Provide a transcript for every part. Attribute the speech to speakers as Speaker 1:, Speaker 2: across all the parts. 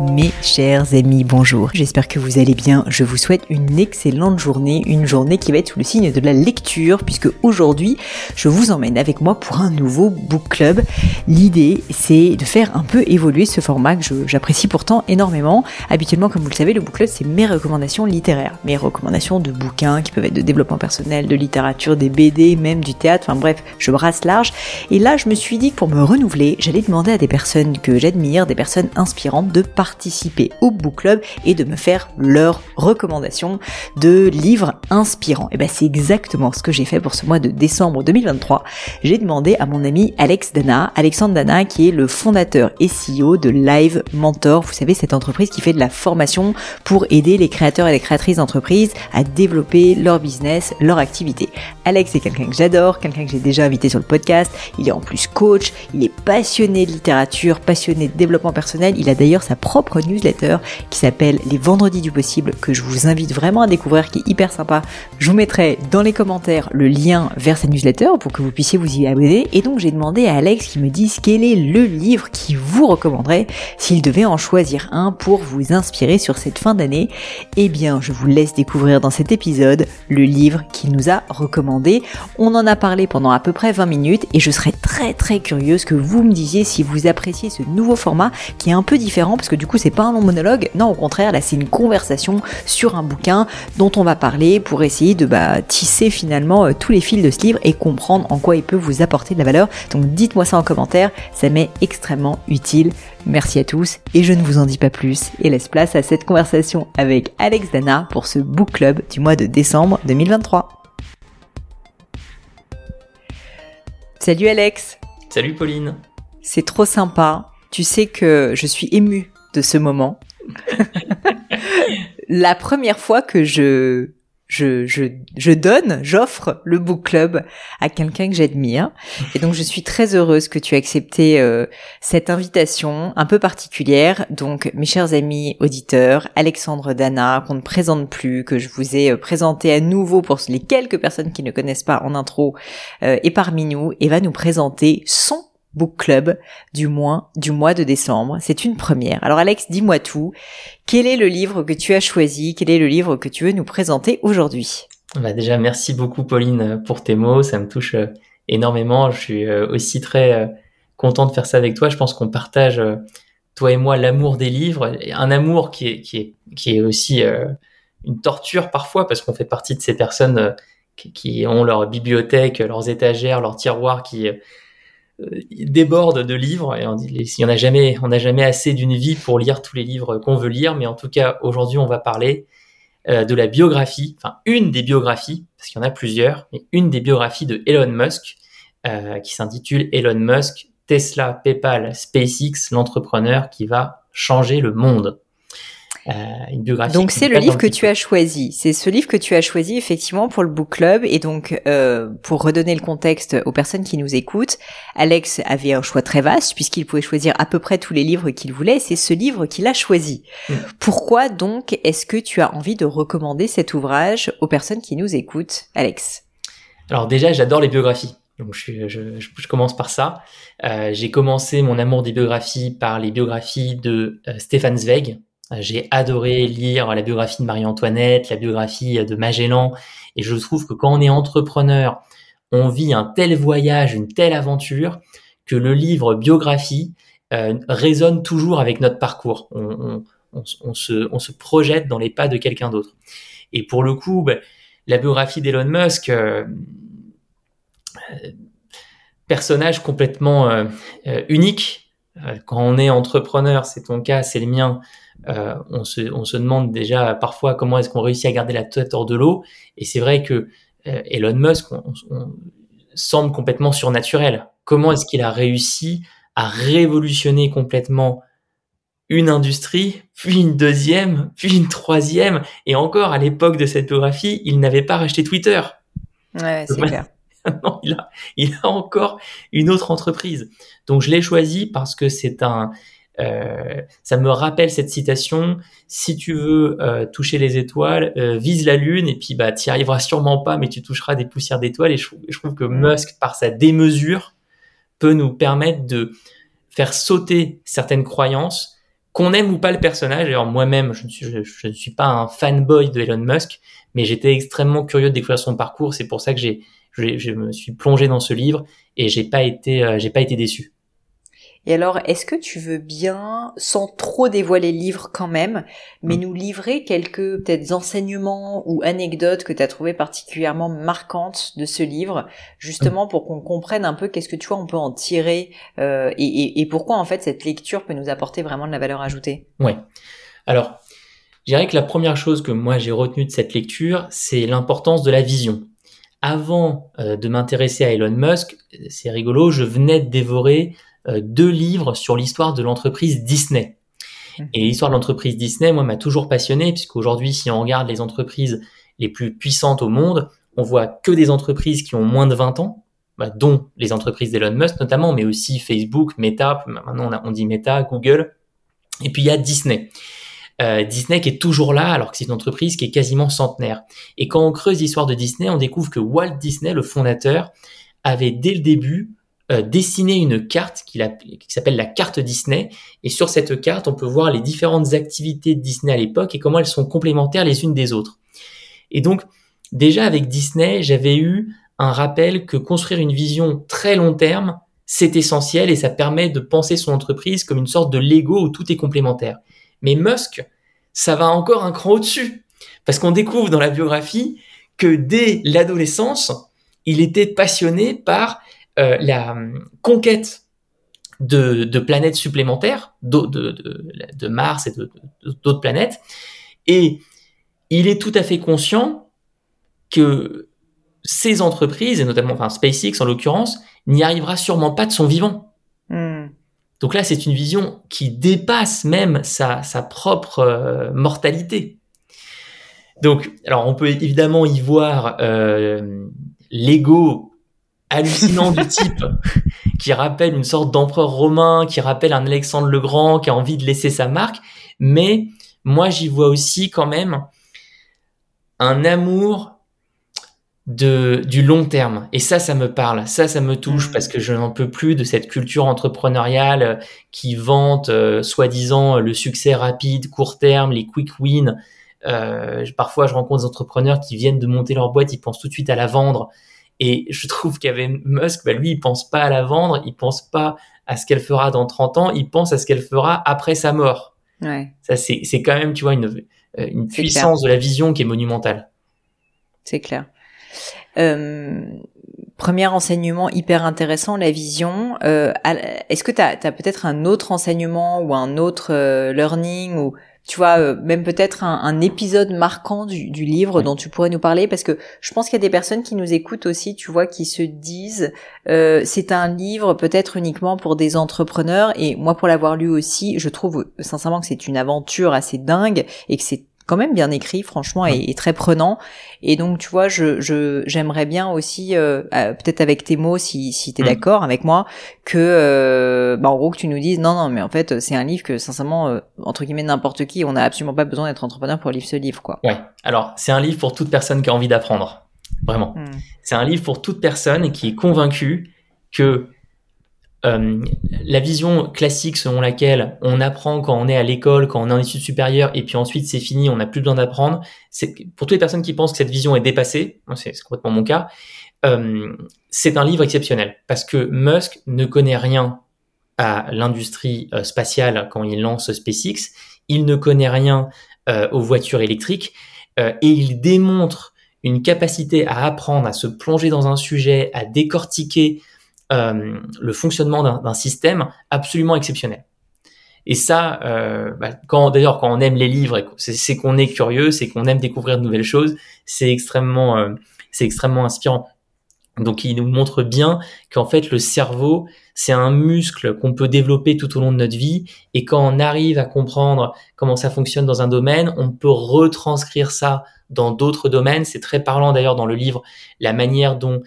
Speaker 1: Mes chers amis, bonjour. J'espère que vous allez bien. Je vous souhaite une excellente journée, une journée qui va être sous le signe de la lecture, puisque aujourd'hui, je vous emmène avec moi pour un nouveau book club. L'idée, c'est de faire un peu évoluer ce format que j'apprécie pourtant énormément. Habituellement, comme vous le savez, le book club, c'est mes recommandations littéraires, mes recommandations de bouquins qui peuvent être de développement personnel, de littérature, des BD, même du théâtre. Enfin bref, je brasse large. Et là, je me suis dit que pour me renouveler, j'allais demander à des personnes que j'admire, des personnes inspirantes, de partager participer au book club et de me faire leurs recommandations de livres inspirants. Et ben c'est exactement ce que j'ai fait pour ce mois de décembre 2023. J'ai demandé à mon ami Alex Dana, Alexandre Dana qui est le fondateur et CEO de Live Mentor. Vous savez cette entreprise qui fait de la formation pour aider les créateurs et les créatrices d'entreprises à développer leur business, leur activité. Alex est quelqu'un que j'adore, quelqu'un que j'ai déjà invité sur le podcast. Il est en plus coach, il est passionné de littérature, passionné de développement personnel. Il a d'ailleurs sa propre newsletter qui s'appelle Les Vendredis du Possible, que je vous invite vraiment à découvrir, qui est hyper sympa. Je vous mettrai dans les commentaires le lien vers sa newsletter pour que vous puissiez vous y abonner. Et donc j'ai demandé à Alex qui me dise quel est le livre qui vous recommanderait s'il devait en choisir un pour vous inspirer sur cette fin d'année. Eh bien, je vous laisse découvrir dans cet épisode le livre qu'il nous a recommandé. On en a parlé pendant à peu près 20 minutes et je serais très très curieuse que vous me disiez si vous appréciez ce nouveau format qui est un peu différent parce que du coup, c'est pas un long monologue. Non, au contraire, là, c'est une conversation sur un bouquin dont on va parler pour essayer de bah, tisser finalement euh, tous les fils de ce livre et comprendre en quoi il peut vous apporter de la valeur. Donc, dites-moi ça en commentaire. Ça m'est extrêmement utile. Merci à tous et je ne vous en dis pas plus et laisse place à cette conversation avec Alex Dana pour ce book club du mois de décembre 2023. Salut Alex.
Speaker 2: Salut Pauline.
Speaker 1: C'est trop sympa. Tu sais que je suis émue de ce moment. la première fois que je je, je, je donne, j'offre le book club à quelqu'un que j'admire. Et donc je suis très heureuse que tu aies accepté euh, cette invitation un peu particulière. Donc mes chers amis auditeurs, Alexandre Dana, qu'on ne présente plus, que je vous ai euh, présenté à nouveau pour les quelques personnes qui ne connaissent pas en intro, euh, et parmi nous, et va nous présenter son Book Club du mois, du mois de décembre. C'est une première. Alors Alex, dis-moi tout. Quel est le livre que tu as choisi? Quel est le livre que tu veux nous présenter aujourd'hui?
Speaker 2: Bah Déjà, merci beaucoup Pauline pour tes mots. Ça me touche euh, énormément. Je suis euh, aussi très euh, content de faire ça avec toi. Je pense qu'on partage, toi et moi, l'amour des livres. Un amour qui est, qui est, qui est aussi une torture parfois parce qu'on fait partie de ces personnes qui ont leur bibliothèque, leurs étagères, leurs tiroirs qui euh, déborde de livres et on dit s'il y en a jamais on n'a jamais assez d'une vie pour lire tous les livres qu'on veut lire. Mais en tout cas aujourd'hui on va parler euh, de la biographie enfin une des biographies parce qu'il y en a plusieurs mais une des biographies de Elon Musk euh, qui s'intitule Elon Musk Tesla PayPal SpaceX l'entrepreneur qui va changer le monde.
Speaker 1: euh, une biographie. Donc c'est le livre que tu as choisi. C'est ce livre que tu as choisi effectivement pour le book club. Et donc euh, pour redonner le contexte aux personnes qui nous écoutent, Alex avait un choix très vaste puisqu'il pouvait choisir à peu près tous les livres qu'il voulait. C'est ce livre qu'il a choisi. Mm. Pourquoi donc est-ce que tu as envie de recommander cet ouvrage aux personnes qui nous écoutent, Alex?
Speaker 2: Alors déjà, j'adore les biographies. Donc je, je, je, commence par ça. Euh, j'ai commencé mon amour des biographies par les biographies de euh, Stéphane Zweig, j'ai adoré lire la biographie de Marie-Antoinette, la biographie de Magellan, et je trouve que quand on est entrepreneur, on vit un tel voyage, une telle aventure, que le livre biographie euh, résonne toujours avec notre parcours. On, se, projette dans les pas de quelqu'un d'autre. Et pour le coup, bah, la biographie d'Elon Musk, euh, euh personnage complètement unique. Quand on est entrepreneur, c'est ton cas, c'est le mien, euh, on, se, on se demande déjà parfois comment est-ce qu'on réussit à garder la tête hors de l'eau. Et c'est vrai que euh, Elon Musk on, semble complètement surnaturel. Comment est-ce qu'il a réussi à révolutionner complètement une industrie, puis une deuxième, puis une troisième, et encore à l'époque de cette biographie, il n'avait pas racheté Twitter.
Speaker 1: Ouais, c'est clair.
Speaker 2: non, il a, il a encore une autre entreprise. Donc je l'ai choisi parce que c'est un, euh, ça me rappelle cette citation si tu veux euh, toucher les étoiles, euh, vise la lune et puis bah t'y arriveras sûrement pas, mais tu toucheras des poussières d'étoiles. Et je, je, trouve que mm. Musk, par sa démesure, peut nous permettre de faire sauter certaines croyances qu'on aime ou pas le personnage, alors moi-même, je ne suis, je, ne suis pas un fanboy de Elon Musk, mais j'étais extrêmement curieux de découvrir son parcours. C'est pour ça que j'ai, je, me suis plongé dans ce livre et j'ai pas été, euh, j'ai pas été déçu.
Speaker 1: Et alors, est-ce que tu veux bien, sans trop dévoiler le livre quand même, mais mm. nous livrer quelques peut-être enseignements ou anecdotes que tu as trouvé particulièrement marquantes de ce livre, justement pour qu'on comprenne un peu qu'est-ce que tu vois on peut en tirer euh, et, et, pourquoi en fait cette lecture peut nous apporter vraiment de la valeur ajoutée?
Speaker 2: Ouais. Alors, je dirais que la première chose que moi j'ai retenue de cette lecture, c'est l'importance de la vision. Avant euh, de m'intéresser à Elon Musk, c'est rigolo, je venais de dévorer euh, deux livres sur l'histoire de l'entreprise Disney. Mhm. Et l'histoire de l'entreprise Disney, moi, m'a toujours passionné, puisqu'aujourd'hui, si on regarde les entreprises les plus puissantes au monde, on voit que des entreprises qui ont moins de 20 ans, bah, dont les entreprises d'Elon Musk notamment, mais aussi Facebook, Meta, maintenant on, dit Meta, Google, et puis il y a Disney. Euh, Disney qui est toujours là alors que c'est une entreprise qui est quasiment centenaire. Et quand on creuse l'histoire de Disney, on découvre que Walt Disney, le fondateur, avait dès le début euh, dessiner une carte qui, s'appelle la carte Disney. Et sur cette carte, on peut voir les différentes activités de Disney à l'époque et comment elles sont complémentaires les unes des autres. Et donc, déjà avec Disney, j'avais eu un rappel que construire une vision très long terme, c'est essentiel et ça permet de penser son entreprise comme une sorte de Lego où tout est complémentaire. Mais Musk, ça va encore un cran au-dessus. Parce qu'on découvre dans la biographie que dès l'adolescence, il était passionné par euh, la euh, conquête de, de planètes supplémentaires, de, de, de Mars et d'autres planètes, et il est tout à fait conscient que ces entreprises, et notamment enfin, SpaceX en l'occurrence, n'y arrivera sûrement pas de son vivant. Hmm. Donc là, c'est une vision qui dépasse même sa, sa propre euh, mortalité. Donc, alors on peut évidemment y voir euh, l'ego hallucinant du type qui rappelle une sorte d'empereur romain, qui rappelle un Alexandre le Grand, qui a envie de laisser sa marque. Mais moi, j'y vois aussi quand même un amour de du long terme et ça ça me parle ça ça me touche mmh. parce que je n'en peux plus de cette culture entrepreneuriale qui vante euh, soi-disant le succès rapide court terme les quick wins euh, parfois je rencontre des entrepreneurs qui viennent de monter leur boîte ils pensent tout de suite à la vendre et je trouve qu'avec Musk, bah, lui, il pense pas à la vendre, il pense pas à ce qu'elle fera dans 30 ans, il pense à ce qu'elle fera après sa mort. Ouais. Ça, c'est, c'est quand même, tu vois, une, euh, une puissance de la vision qui est monumentale.
Speaker 1: C'est clair. Euh, premier enseignement hyper intéressant, la vision. Euh, est-ce que tu as, peut-être un autre enseignement ou un autre euh, learning ou tu vois, euh, même peut-être un, épisode marquant du, livre dont tu pourrais nous parler, parce que je pense qu'il y a des personnes qui nous écoutent aussi, tu vois, qui se disent, euh, c'est un livre peut-être uniquement pour des entrepreneurs, et moi pour l'avoir lu aussi, je trouve sincèrement que c'est une aventure assez dingue, et que c'est quand même bien écrit, franchement, et, très prenant. Et donc, tu vois, je j'aimerais bien aussi, euh, euh, peut-être avec tes mots, si si t'es mm. d'accord avec moi, que euh, bah, en gros que tu nous dises non non, mais en fait c'est un livre que sincèrement entre guillemets n'importe qui, on n'a absolument pas besoin d'être entrepreneur pour lire ce livre, quoi.
Speaker 2: Ouais. Alors c'est un livre pour toute personne qui a envie d'apprendre, vraiment. Mm. C'est un livre pour toute personne qui est convaincue que euh, la vision classique selon laquelle on apprend quand on est à l'école, quand on est en études supérieures, et puis ensuite c'est fini, on n'a plus besoin d'apprendre. C'est pour toutes les personnes qui pensent que cette vision est dépassée, c'est complètement mon cas. Euh, c'est un livre exceptionnel parce que Musk ne connaît rien à l'industrie euh, spatiale quand il lance SpaceX. Il ne connaît rien aux voitures électriques et il démontre une capacité à apprendre, à se plonger dans un sujet, à décortiquer euh, le fonctionnement d'un système absolument exceptionnel. Et ça, euh, bah, quand d'ailleurs quand on aime les livres, c'est qu'on est curieux, c'est qu'on aime découvrir de nouvelles choses, c'est extrêmement, euh, c'est extrêmement inspirant. Donc il nous montre bien qu'en fait le cerveau, c'est un muscle qu'on peut développer tout au long de notre vie et quand on arrive à comprendre comment ça fonctionne dans un domaine, on peut retranscrire ça dans d'autres domaines. C'est très parlant d'ailleurs dans le livre la manière dont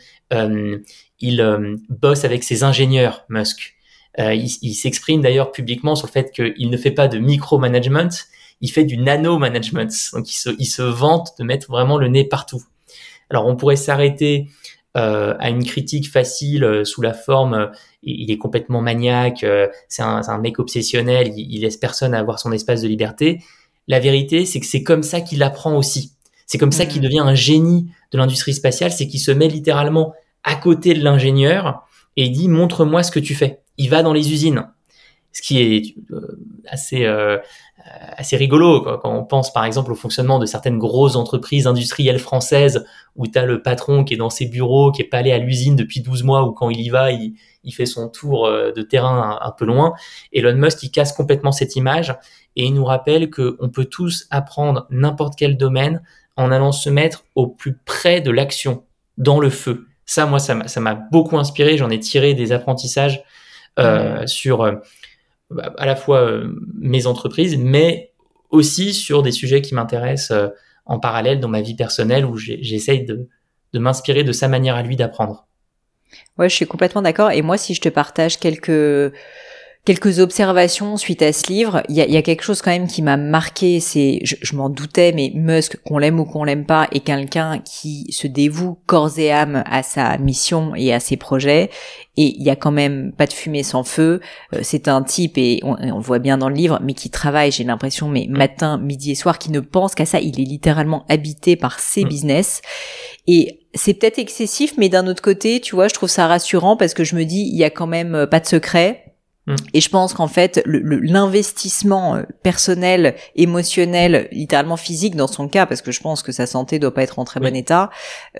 Speaker 2: il euh, bosse avec ses ingénieurs, Musk. Euh, il, s'exprime d'ailleurs publiquement sur le fait qu'il ne fait pas de micro-management, il fait du nano-management. Donc il se, il se vante de mettre vraiment le nez partout. Alors on pourrait s'arrêter euh, à une critique facile euh, sous la forme euh, il est complètement maniaque, c'est un, un, mec obsessionnel, il, il, laisse personne avoir son espace de liberté. La vérité, c'est que c'est comme ça qu'il apprend aussi. C'est comme ça qu'il mmh. devient un génie de l'industrie spatiale, c'est qu'il se met littéralement à côté de l'ingénieur et il dit montre-moi ce que tu fais. Il va dans les usines, ce qui est assez assez rigolo quand on pense par exemple au fonctionnement de certaines grosses entreprises industrielles françaises où tu as le patron qui est dans ses bureaux, qui est pas allé à l'usine depuis 12 mois ou quand il y va, il, il fait son tour euh, de terrain un, peu loin. Elon Musk, il casse complètement cette image et il nous rappelle qu'on peut tous apprendre n'importe quel domaine en allant se mettre au plus près de l'action, dans le feu. Ça, moi, ça m'a beaucoup inspiré. J'en ai tiré des apprentissages euh, sur euh, bah, à la fois euh, mes entreprises, mais aussi sur des sujets qui m'intéressent en parallèle dans ma vie personnelle où j'essaye de, de m'inspirer de sa manière à lui d'apprendre.
Speaker 1: Ouais, je suis complètement d'accord. Et moi, si je te partage quelques quelques observations suite à ce livre. Il y a, y a, quelque chose quand même qui m'a marqué, c'est, je, je m'en doutais, mais Musk, qu'on l'aime ou qu'on l'aime pas, est quelqu'un qui se dévoue corps et âme à sa mission et à ses projets. Et il y a quand même pas de fumée sans feu. Euh, c'est un type, et on, on, le voit bien dans le livre, mais qui travaille, j'ai l'impression, mais matin, midi et soir, qui ne pense qu'à ça. Il est littéralement habité par ses mm. business. Et c'est peut-être excessif, mais d'un autre côté, tu vois, je trouve ça rassurant parce que je me dis, il y a quand même euh, pas de secret. Et je pense qu'en fait, l'investissement euh, personnel, émotionnel, littéralement physique dans son cas, parce que je pense que sa santé doit pas être en très bon état,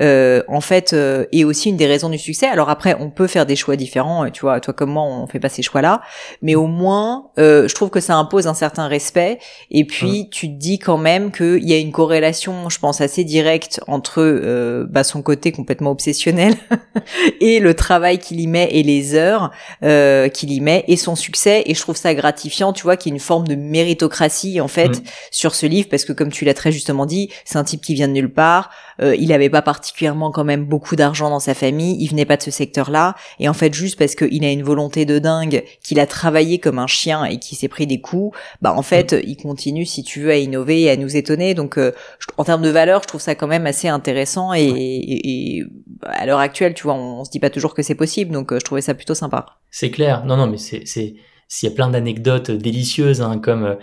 Speaker 1: euh, en fait, euh, est aussi une des raisons du succès. Alors après, on peut faire des choix différents. Euh, tu vois, toi comme moi, on fait pas ces choix-là, mais au moins, euh, je trouve que ça impose un certain respect. Et puis, mm. tu te dis quand même qu'il y a une corrélation, je pense, assez directe entre euh, bah, son côté complètement obsessionnel et le travail qu'il y met et les heures qu'il y met et son succès et je trouve ça gratifiant, tu vois, qu'il y ait une forme de méritocratie en fait mm. sur ce livre parce que comme tu l'as très justement dit, c'est un type qui vient de nulle part, euh, il avait pas particulièrement quand même beaucoup d'argent dans sa famille, il venait pas de ce secteur-là et en fait juste parce qu'il a une volonté de dingue, qu'il a travaillé comme un chien et qu'il s'est pris des coups, bah en fait, mm. il continue si tu veux à innover et à nous étonner. Donc euh, en termes de valeur, je trouve ça quand même assez intéressant et, et, à l'heure actuelle, tu vois, on, se dit pas toujours que c'est possible, donc euh, je trouvais ça plutôt sympa.
Speaker 2: C'est clair. Non non, mais c'est c'est s'il y a plein d'anecdotes délicieuses hein, comme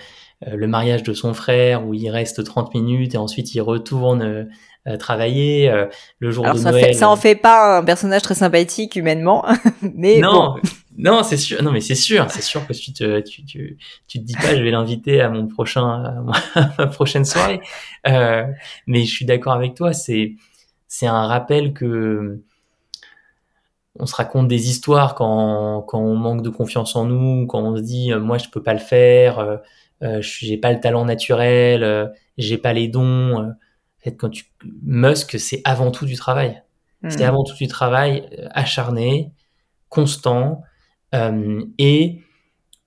Speaker 2: le mariage de son frère où il reste 30 minutes et ensuite il retourne euh, travailler euh, le jour de
Speaker 1: ça
Speaker 2: Noël.
Speaker 1: ça en fait pas un personnage très sympathique humainement, mais
Speaker 2: non, non, c'est sûr. Non, mais c'est sûr, c'est sûr que tu te, tu, tu, tu te dis pas, je vais l'inviter à mon prochain, à ma prochaine soirée. Euh, mais je suis d'accord avec toi. C'est, c'est un rappel que on se raconte des histoires quand, quand on manque de confiance en nous, quand on se dit, moi, je peux pas le faire, euh, j'ai pas le talent naturel, j'ai pas les dons quand tu Musk, c'est avant tout du travail. C'est hmm. avant tout du travail euh, acharné, constant euh, et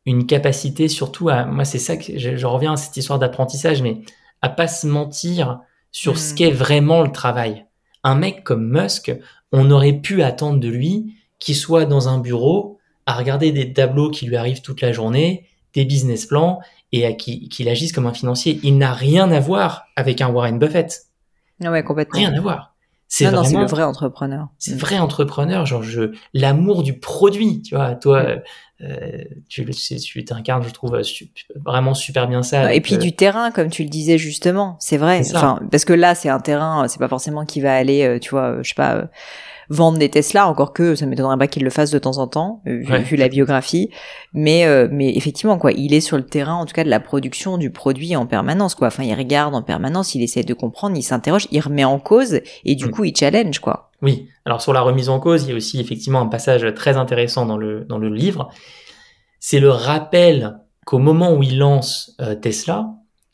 Speaker 2: une capacité surtout à moi c'est ça que je, reviens à cette histoire d'apprentissage mais à pas se mentir sur ce hmm. qu'est vraiment le travail. Un mec comme Musk, on aurait pu attendre de lui qu'il soit dans un bureau à regarder des tableaux qui lui arrivent toute la journée, des business plans et à qu'il agisse comme un financier. Il n'a rien à voir avec un Warren Buffett.
Speaker 1: Ah ouais, complètement.
Speaker 2: Rien à voir.
Speaker 1: C'est vraiment, c'est le vrai entrepreneur.
Speaker 2: C'est vrai entrepreneur, genre je l'amour du produit, tu vois. Toi, euh, tu tu t'incarnes, je trouve vraiment super bien ça.
Speaker 1: Et puis euh, du terrain, comme tu le disais justement, c'est vrai. Enfin, parce que là, c'est un terrain, c'est pas forcément qui va aller, euh, tu vois, je sais pas vendre des Tesla, encore que ça m'étonnerait pas qu'il le fasse de temps en temps, euh, vu, la biographie. Mais, euh, mais effectivement, quoi, il est sur le terrain, en tout cas, de la production du produit en permanence, quoi. Enfin, il regarde en permanence, il essaie de comprendre, il s'interroge, il remet en cause, et du mm. coup, il challenge, quoi.
Speaker 2: Oui. Alors, sur la remise en cause, il y a aussi effectivement un passage très intéressant dans le, dans le livre. C'est le rappel qu'au moment où il lance euh, Tesla,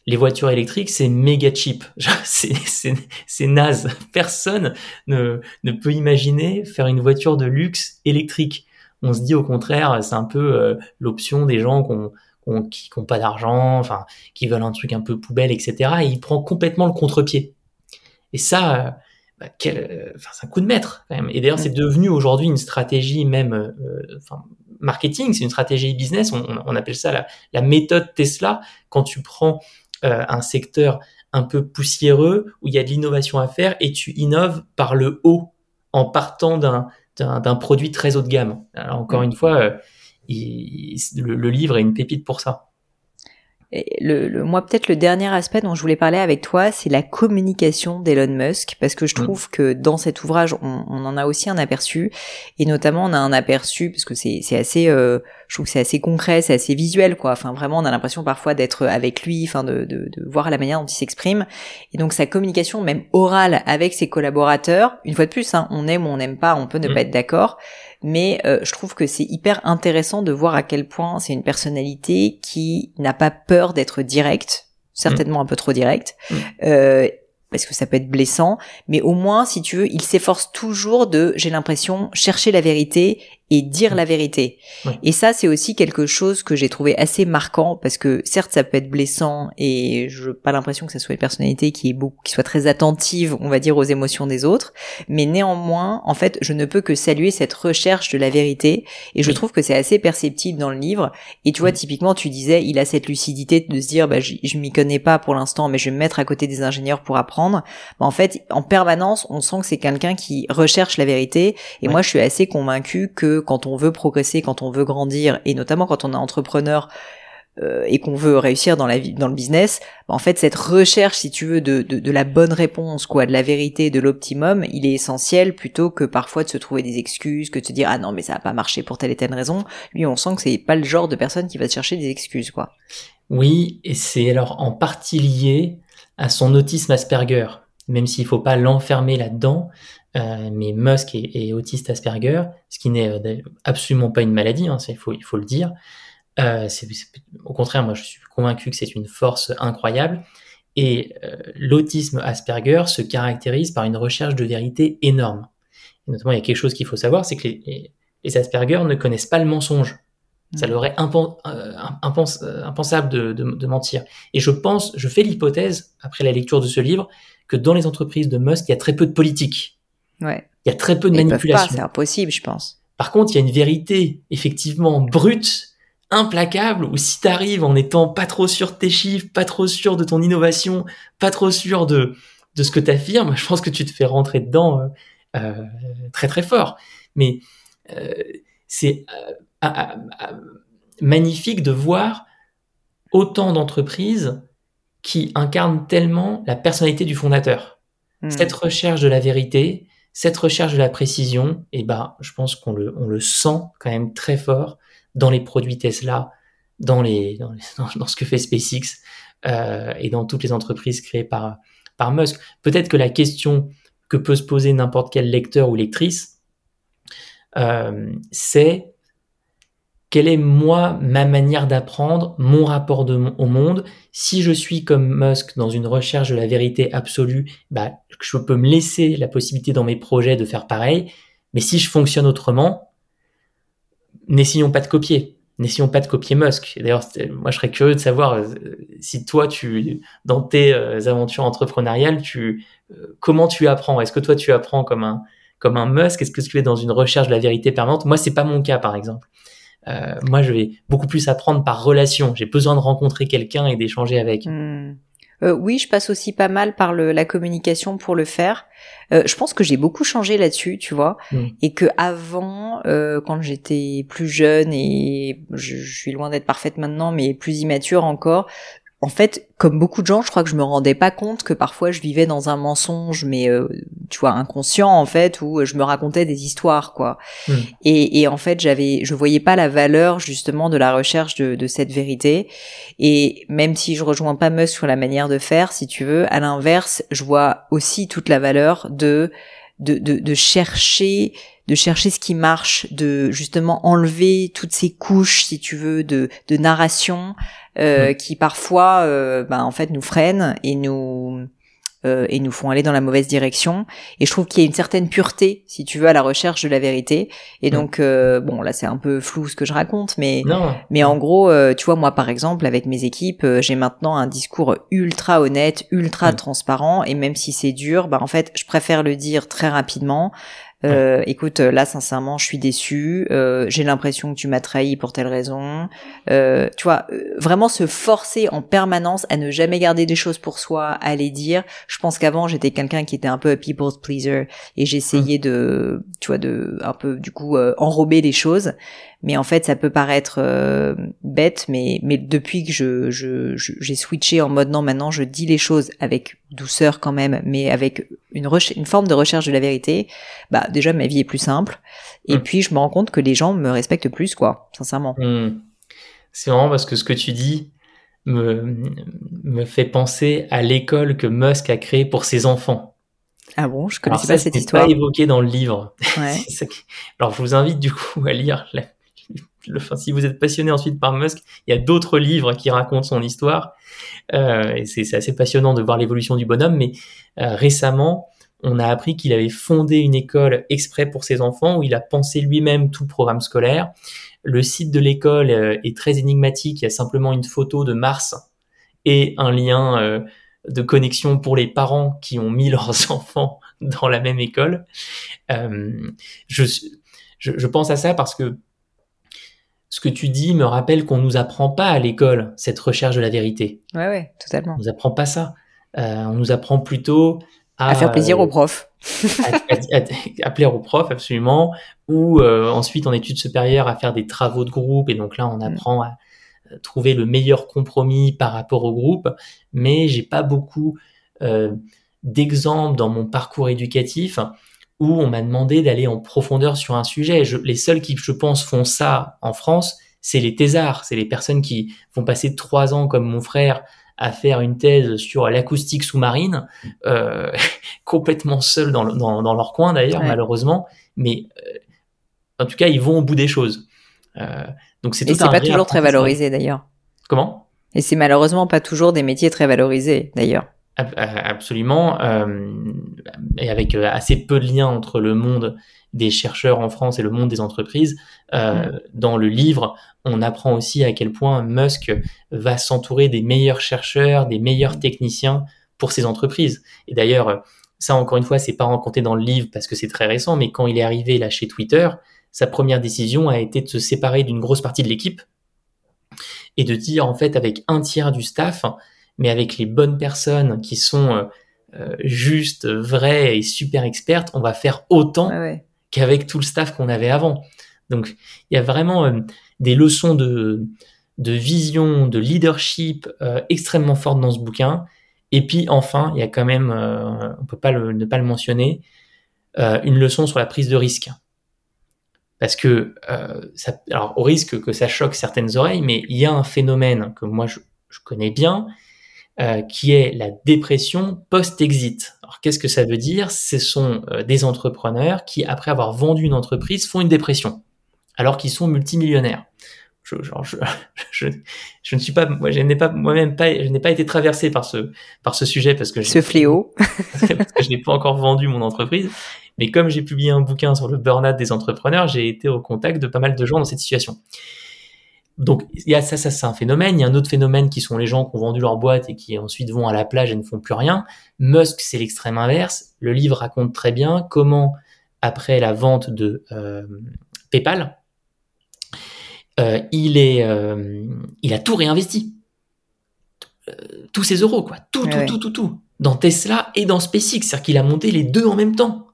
Speaker 2: les voitures électriques, c'est méga cheap. C'est naze. Personne ne, ne peut imaginer faire une voiture de luxe électrique. On se dit au contraire, c'est un peu euh, l'option des gens qui n'ont pas d'argent, enfin, qui veulent un truc un peu poubelle, etc. Et il prend complètement le contre-pied. Et ça, bah, quel, euh, enfin, c'est un coup de maître quand même. Et d'ailleurs, c'est devenu aujourd'hui une stratégie même, enfin, marketing, c'est une stratégie business. On, on appelle ça la, la, méthode Tesla. Quand tu prends euh, un secteur un peu poussiéreux où il y a de l'innovation à faire et tu innoves par le haut en partant d'un d'un produit très haut de gamme. Alors encore mm. une fois, euh, le, livre est une pépite pour ça.
Speaker 1: Le, le, moi, peut-être le dernier aspect dont je voulais parler avec toi, c'est la communication d'Elon Musk, parce que je mm. trouve que dans cet ouvrage, on, on, en a aussi un aperçu, et notamment on a un aperçu, parce que c'est assez, euh, je trouve que c'est assez concret, c'est assez visuel, quoi. Enfin, vraiment, on a l'impression parfois d'être avec lui, enfin, de, de, de, voir la manière dont il s'exprime. Et donc, sa communication, même orale, avec ses collaborateurs, une fois de plus, hein, on aime ou on n'aime pas, on peut ne mm. pas être d'accord, mais euh, je trouve que c'est hyper intéressant de voir à quel point c'est une personnalité qui n'a pas peur d'être directe, certainement un peu trop directe, mm. euh, parce que ça peut être blessant, mais au moins, si tu veux, il s'efforce toujours de, j'ai l'impression, chercher la vérité et dire la vérité. Et ça, c'est aussi quelque chose que j'ai trouvé assez marquant parce que certes, ça peut être blessant et je pas l'impression que ça soit une personnalité qui est beaucoup, qui soit très attentive, on va dire, aux émotions des autres. Mais néanmoins, en fait, je ne peux que saluer cette recherche de la vérité et je trouve que c'est assez perceptible dans le livre. Et tu vois, typiquement, tu disais, il a cette lucidité de se dire, bah, je, je m'y connais pas pour l'instant, mais je vais me mettre à côté des ingénieurs pour apprendre. Bah, en fait, en permanence, on sent que c'est quelqu'un qui recherche la vérité. Et moi, je suis assez convaincue que quand on veut progresser, quand on veut grandir, et notamment quand on est entrepreneur euh, et qu'on veut réussir dans la vie, dans le business, bah, en fait cette recherche, si tu veux, de, de, la bonne réponse, quoi, de la vérité, de l'optimum, il est essentiel plutôt que parfois de se trouver des excuses, que de se dire ah non mais ça n'a pas marché pour telle et telle raison. Lui, on sent que c'est pas le genre de personne qui va chercher des excuses, quoi.
Speaker 2: Oui, et c'est alors en partie lié à son autisme Asperger, même s'il faut pas l'enfermer là-dedans. Euh, mais Musk est, autiste Asperger, ce qui n'est euh, absolument pas une maladie, hein, il, faut, il faut le dire. Euh, au contraire, moi je suis convaincu que c'est une force incroyable. Et l'autisme Asperger se caractérise par une recherche de vérité énorme. Et notamment, il y a quelque chose qu'il faut savoir, c'est que les, Asperger ne connaissent pas le mensonge. Ça mm. leur est impensable de, de, mentir. Et je pense, je fais l'hypothèse, après la lecture de ce livre, que dans les entreprises de Musk, il y a très peu de politique.
Speaker 1: Ouais.
Speaker 2: Il y a très peu de manipulation.
Speaker 1: C'est impossible, je pense.
Speaker 2: Par contre, il y a une vérité effectivement brute, implacable, où si t'arrives en étant pas trop sûr de tes chiffres, pas trop sûr de ton innovation, pas trop sûr de de ce que t'affirmes, je pense que tu te fais rentrer dedans euh, euh très très fort. Mais euh, c'est euh, magnifique de voir autant d'entreprises qui incarnent tellement la personnalité du fondateur. Hmm. Cette recherche de la vérité, cette recherche de la précision, eh ben, je pense qu'on le, sent quand même très fort dans les produits Tesla, dans, les, dans, ce que fait SpaceX euh, et dans toutes les entreprises créées par, par Musk. Peut-être que la question que peut se poser n'importe quel lecteur ou lectrice, euh, c'est quelle est moi ma manière d'apprendre, mon rapport au monde? Si je suis comme Musk dans une recherche de la vérité absolue, bah, je peux me laisser la possibilité dans mes projets de faire pareil. Mais si je fonctionne autrement, n'essayons pas de copier. N'essayons pas de copier Musk. D'ailleurs, moi, je serais curieux de savoir euh, si toi, tu, dans tes euh, aventures entrepreneuriales, tu, euh, comment tu apprends? Est-ce que toi, tu apprends comme un, comme un Musk? Est-ce que tu es dans une recherche de la vérité permanente? Moi, c'est pas mon cas, par exemple. Euh, moi, je vais beaucoup plus apprendre par relation. J'ai besoin de rencontrer quelqu'un et d'échanger avec.
Speaker 1: Hmm. Euh, oui, je passe aussi pas mal par le, la communication pour le faire. Euh, je pense que j'ai beaucoup changé là-dessus, tu vois, hmm. et que avant, euh, quand j'étais plus jeune et je, je suis loin d'être parfaite maintenant, mais plus immature encore, en fait, comme beaucoup de gens, je crois que je me rendais pas compte que parfois je vivais dans un mensonge, mais euh, tu vois, inconscient en fait, où je me racontais des histoires, quoi. Hmm. Et, en fait, j'avais, je voyais pas la valeur justement de la recherche de, cette vérité. Et même si je rejoins pas Musk sur la manière de faire, si tu veux, à l'inverse, je vois aussi toute la valeur de de, de, de chercher de chercher ce qui marche, de justement enlever toutes ces couches, si tu veux, de, de narration euh, qui parfois, euh, ben, en fait, nous freinent et nous euh, et nous font aller dans la mauvaise direction. Et je trouve qu'il y a une certaine pureté, si tu veux, à la recherche de la vérité. Et donc, euh, bon, là, c'est un peu flou ce que je raconte, mais mais en gros, euh, tu vois, moi, par exemple, avec mes équipes, j'ai maintenant un discours ultra honnête, ultra transparent. Et même si c'est dur, bah en fait, je préfère le dire très rapidement. Euh, écoute, là, sincèrement, je suis déçue. Euh, j'ai l'impression que tu m'as trahi pour telle raison. Euh, tu vois, euh, vraiment se forcer en permanence à ne jamais garder des choses pour soi, à les dire. Je pense qu'avant, j'étais quelqu'un qui était un peu a people's pleaser et j'essayais de, tu vois, de un peu du coup euh, enrober les choses. Mais en fait, ça peut paraître euh, bête, mais mais depuis que je je j'ai switché en mode non, maintenant je dis les choses avec douceur quand même, mais avec une une forme de recherche de la vérité. Bah déjà ma vie est plus simple. Et
Speaker 2: Mm.
Speaker 1: puis je me rends compte que les gens me respectent plus, quoi, sincèrement.
Speaker 2: Hmm. C'est marrant parce que ce que tu dis me, me fait penser à l'école que Musk a créée pour ses enfants.
Speaker 1: Ah bon, je
Speaker 2: Alors
Speaker 1: connaissais
Speaker 2: ça,
Speaker 1: pas cette histoire.
Speaker 2: pas évoqué dans le livre.
Speaker 1: Ouais.
Speaker 2: Alors je vous invite du coup à lire. la- si vous êtes passionné ensuite par Musk, il y a d'autres livres qui racontent son histoire. Euh, c'est assez passionnant de voir l'évolution du bonhomme. Mais euh, récemment, on a appris qu'il avait fondé une école exprès pour ses enfants où il a pensé lui-même tout le programme scolaire. Le site de l'école euh, est très énigmatique. Il y a simplement une photo de Mars et un lien de connexion pour les parents qui ont mis leurs enfants dans la même école. Je pense à ça parce que ce que tu dis me rappelle qu'on nous apprend pas à l'école cette recherche de la vérité.
Speaker 1: Ouais, ouais, totalement.
Speaker 2: On nous apprend pas ça. Euh, on nous apprend plutôt à,
Speaker 1: À faire plaisir
Speaker 2: euh,
Speaker 1: aux profs.
Speaker 2: à, à- à- à plaire aux profs absolument, ou euh, ensuite en études supérieures à faire des travaux de groupe et donc là on apprend à euh, trouver le meilleur compromis par rapport au groupe. Mais j'ai pas beaucoup euh, d'exemples dans mon parcours éducatif où on m'a demandé d'aller en profondeur sur un sujet. Je, les seuls qui, je pense, font ça en France, c'est les thésards, c'est les personnes qui vont passer trois ans comme mon frère à faire une thèse sur l'acoustique sous-marine, euh, complètement seuls dans, le- dans, dans leur coin d'ailleurs,
Speaker 1: Ouais.
Speaker 2: malheureusement. Mais euh, en tout cas, ils vont au bout des choses. Euh, donc c'est
Speaker 1: Et c'est pas toujours très valorisé d'ailleurs.
Speaker 2: Comment?
Speaker 1: Et c'est malheureusement pas toujours des métiers très valorisés d'ailleurs.
Speaker 2: Euh, Absolument, euh, et avec euh, assez peu de liens entre le monde des chercheurs en France et le monde des entreprises. Euh, Dans le livre, on apprend aussi à quel point Musk va s'entourer des meilleurs chercheurs, des meilleurs techniciens pour ses entreprises. Et d'ailleurs, ça encore une fois, c'est pas raconté dans le livre parce que c'est très récent, mais quand il est arrivé là chez Twitter, sa première décision a été de se séparer d'une grosse partie de l'équipe et de dire en fait avec un tiers du staff, mais avec les bonnes personnes qui sont euh, euh, justes, vraies et super expertes, on va faire autant
Speaker 1: ouais.
Speaker 2: qu'avec tout le staff qu'on avait avant. Donc il y a vraiment euh, des leçons de, de vision, de leadership euh, extrêmement fortes dans ce bouquin. Et puis enfin, il y a quand même, on peut pas le, ne pas le mentionner, une leçon sur la prise de risque. Parce que, euh, ça, alors au risque que ça choque certaines oreilles, mais il y a un phénomène que moi je, je connais bien, euh, qui est la dépression post-exit. Alors qu'est-ce que ça veut dire? Ce sont euh, des entrepreneurs qui, après avoir vendu une entreprise, font une dépression, alors qu'ils sont multimillionnaires. Je, genre, je, je, je ne suis pas, moi, je n'ai pas moi-même pas, je n'ai pas été traversé par ce par ce sujet parce que
Speaker 1: Ce fléau.
Speaker 2: parce que je n'ai pas encore vendu mon entreprise. Mais comme j'ai publié un bouquin sur le burn-out des entrepreneurs, j'ai été au contact de pas mal de gens dans cette situation. Donc, il y a ça, ça c'est un phénomène. Il y a un autre phénomène qui sont les gens qui ont vendu leur boîte et qui ensuite vont à la plage et ne font plus rien. Musk, c'est l'extrême inverse. Le livre raconte très bien comment, après la vente de euh, PayPal, euh, il est, euh, il a tout réinvesti. Euh, tous ses euros, quoi. Tout, tout,
Speaker 1: Ouais.
Speaker 2: tout, tout, tout. Dans Tesla et dans SpaceX. C'est-à-dire qu'il a monté les deux en même temps.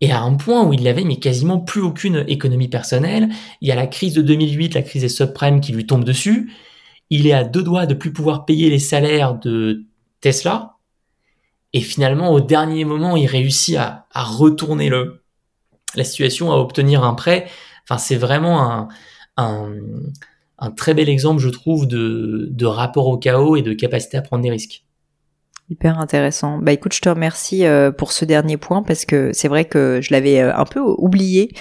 Speaker 2: Et à un point où il n'avait mais quasiment plus aucune économie personnelle. Il y a la crise de 2008, la crise des subprimes qui lui tombe dessus. Il est à deux doigts de plus pouvoir payer les salaires de Tesla. Et finalement, au dernier moment, il réussit à, à retourner le, la situation, à obtenir un prêt. Enfin, c'est vraiment un, un, un très bel exemple, je trouve, de, de rapport au chaos et de capacité à prendre des risques.
Speaker 1: Hyper intéressant. Bah écoute, je te remercie euh, pour ce dernier point parce que c'est vrai que je l'avais euh, un peu oublié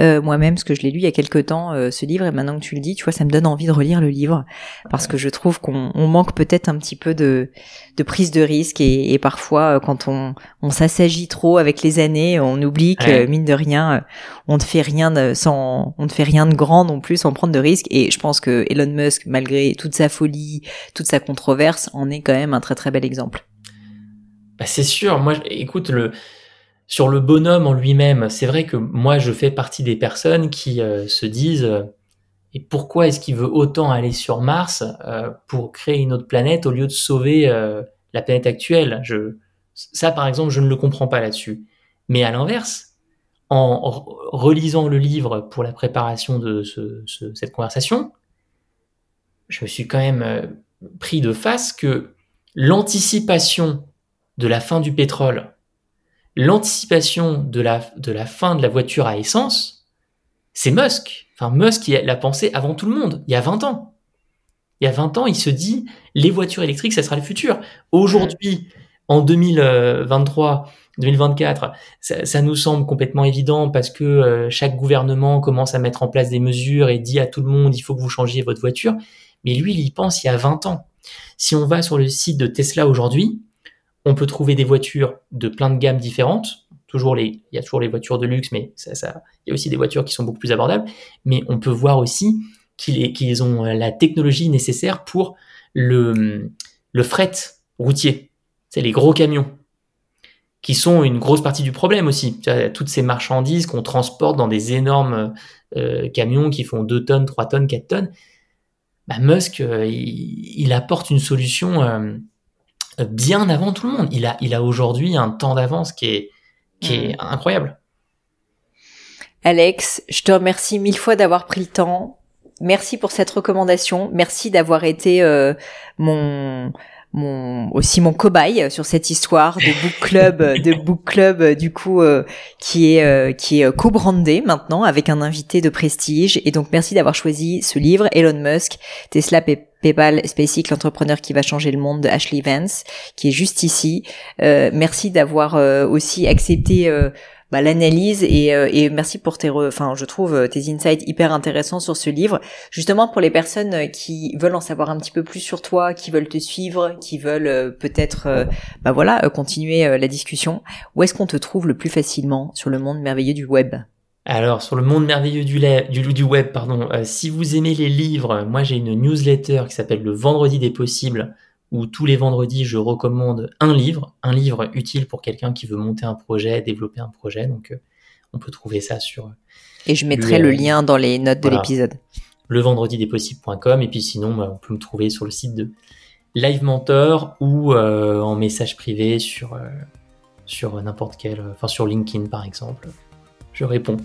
Speaker 1: euh, moi-même parce que je l'ai lu il y a quelque temps euh, ce livre et maintenant que tu le dis, tu vois, ça me donne envie de relire le livre parce que je trouve qu'on on manque peut-être un petit peu de, de prise de risque et, et parfois euh, quand on, on s'assagit trop avec les années, on oublie que
Speaker 2: Ouais.
Speaker 1: mine de rien, on ne fait rien de, sans, on ne fait rien de grand non plus sans prendre de risques et je pense que Elon Musk, malgré toute sa folie, toute sa controverse, en est quand même un très très bel exemple.
Speaker 2: Bah, c'est sûr. Moi, écoute, le, sur le bonhomme en lui-même, c'est vrai que moi, je fais partie des personnes qui euh, se disent euh, et pourquoi est-ce qu'il veut autant aller sur Mars euh, pour créer une autre planète au lieu de sauver la planète actuelle? Je, Ça, par exemple, je ne le comprends pas là-dessus. Mais à l'inverse, en relisant le livre pour la préparation de cette conversation, je me suis quand même pris de face que l'anticipation de la fin du pétrole l'anticipation de la, de la fin de la voiture à essence, c'est Musk. Enfin, Musk, l'a pensé avant tout le monde, il y a 20 ans. Il y a 20 ans, il se dit, les voitures électriques, ça sera le futur. Aujourd'hui, en 2023, 2024, ça, ça, nous semble complètement évident parce que euh, chaque gouvernement commence à mettre en place des mesures et dit à tout le monde, il faut que vous changiez votre voiture. Mais lui, il y pense il y a 20 ans. Si on va sur le site de Tesla aujourd'hui, on peut trouver des voitures de plein de gammes différentes. Toujours les, il y a toujours les voitures de luxe, mais il y a aussi des voitures qui sont beaucoup plus abordables. Mais on peut voir aussi qu'ils ont la technologie nécessaire pour le, fret routier. C'est les gros camions qui sont une grosse partie du problème aussi. Toutes ces marchandises qu'on transporte dans des énormes euh, camions qui font 2 tonnes, 3 tonnes, 4 tonnes. Bah, Musk, euh, il, apporte une solution euh, bien avant tout le monde. Il a, il a aujourd'hui un temps d'avance qui est, qui est mm. incroyable.
Speaker 1: Alex, je te remercie mille fois d'avoir pris le temps. Merci pour cette recommandation. Merci d'avoir été euh, mon mon aussi mon cobaye sur cette histoire de book club de book club euh, du coup euh, qui est euh, qui est co-brandé maintenant avec un invité de prestige et donc merci d'avoir choisi ce livre Elon Musk Tesla PayPal SpaceX l'entrepreneur qui va changer le monde de Ashley Vance qui est juste ici merci d'avoir aussi accepté bah, l'analyse et, euh, et, merci pour tes, enfin je trouve euh, tes insights hyper intéressants sur ce livre. Justement pour les personnes euh, qui veulent en savoir un petit peu plus sur toi, qui veulent te suivre, qui veulent peut-être, bah voilà, continuer la discussion. Où est-ce qu'on te trouve le plus facilement sur le monde merveilleux du web?
Speaker 2: Alors, sur le monde merveilleux du, du, du web, pardon, si vous aimez les livres, moi j'ai une newsletter qui s'appelle Le Vendredi des Possibles, où tous les vendredis, je recommande un livre, un livre utile pour quelqu'un qui veut monter un projet, développer un projet. Donc, euh, on peut trouver ça sur.
Speaker 1: Et je mettrai le lien dans les notes de l'épisode.
Speaker 2: Le vendredi des possibles.com. Et puis sinon, bah, on peut me trouver sur le site de Live Mentor ou euh, en message privé sur, euh, sur n'importe quel. Enfin, sur LinkedIn par exemple. Je réponds.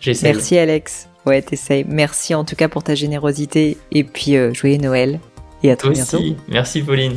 Speaker 1: J'essaie. Merci Alex. Ouais, t'essayes. Merci en tout cas pour ta générosité. Et puis, joyeux Noël et à très bientôt.
Speaker 2: Merci Pauline.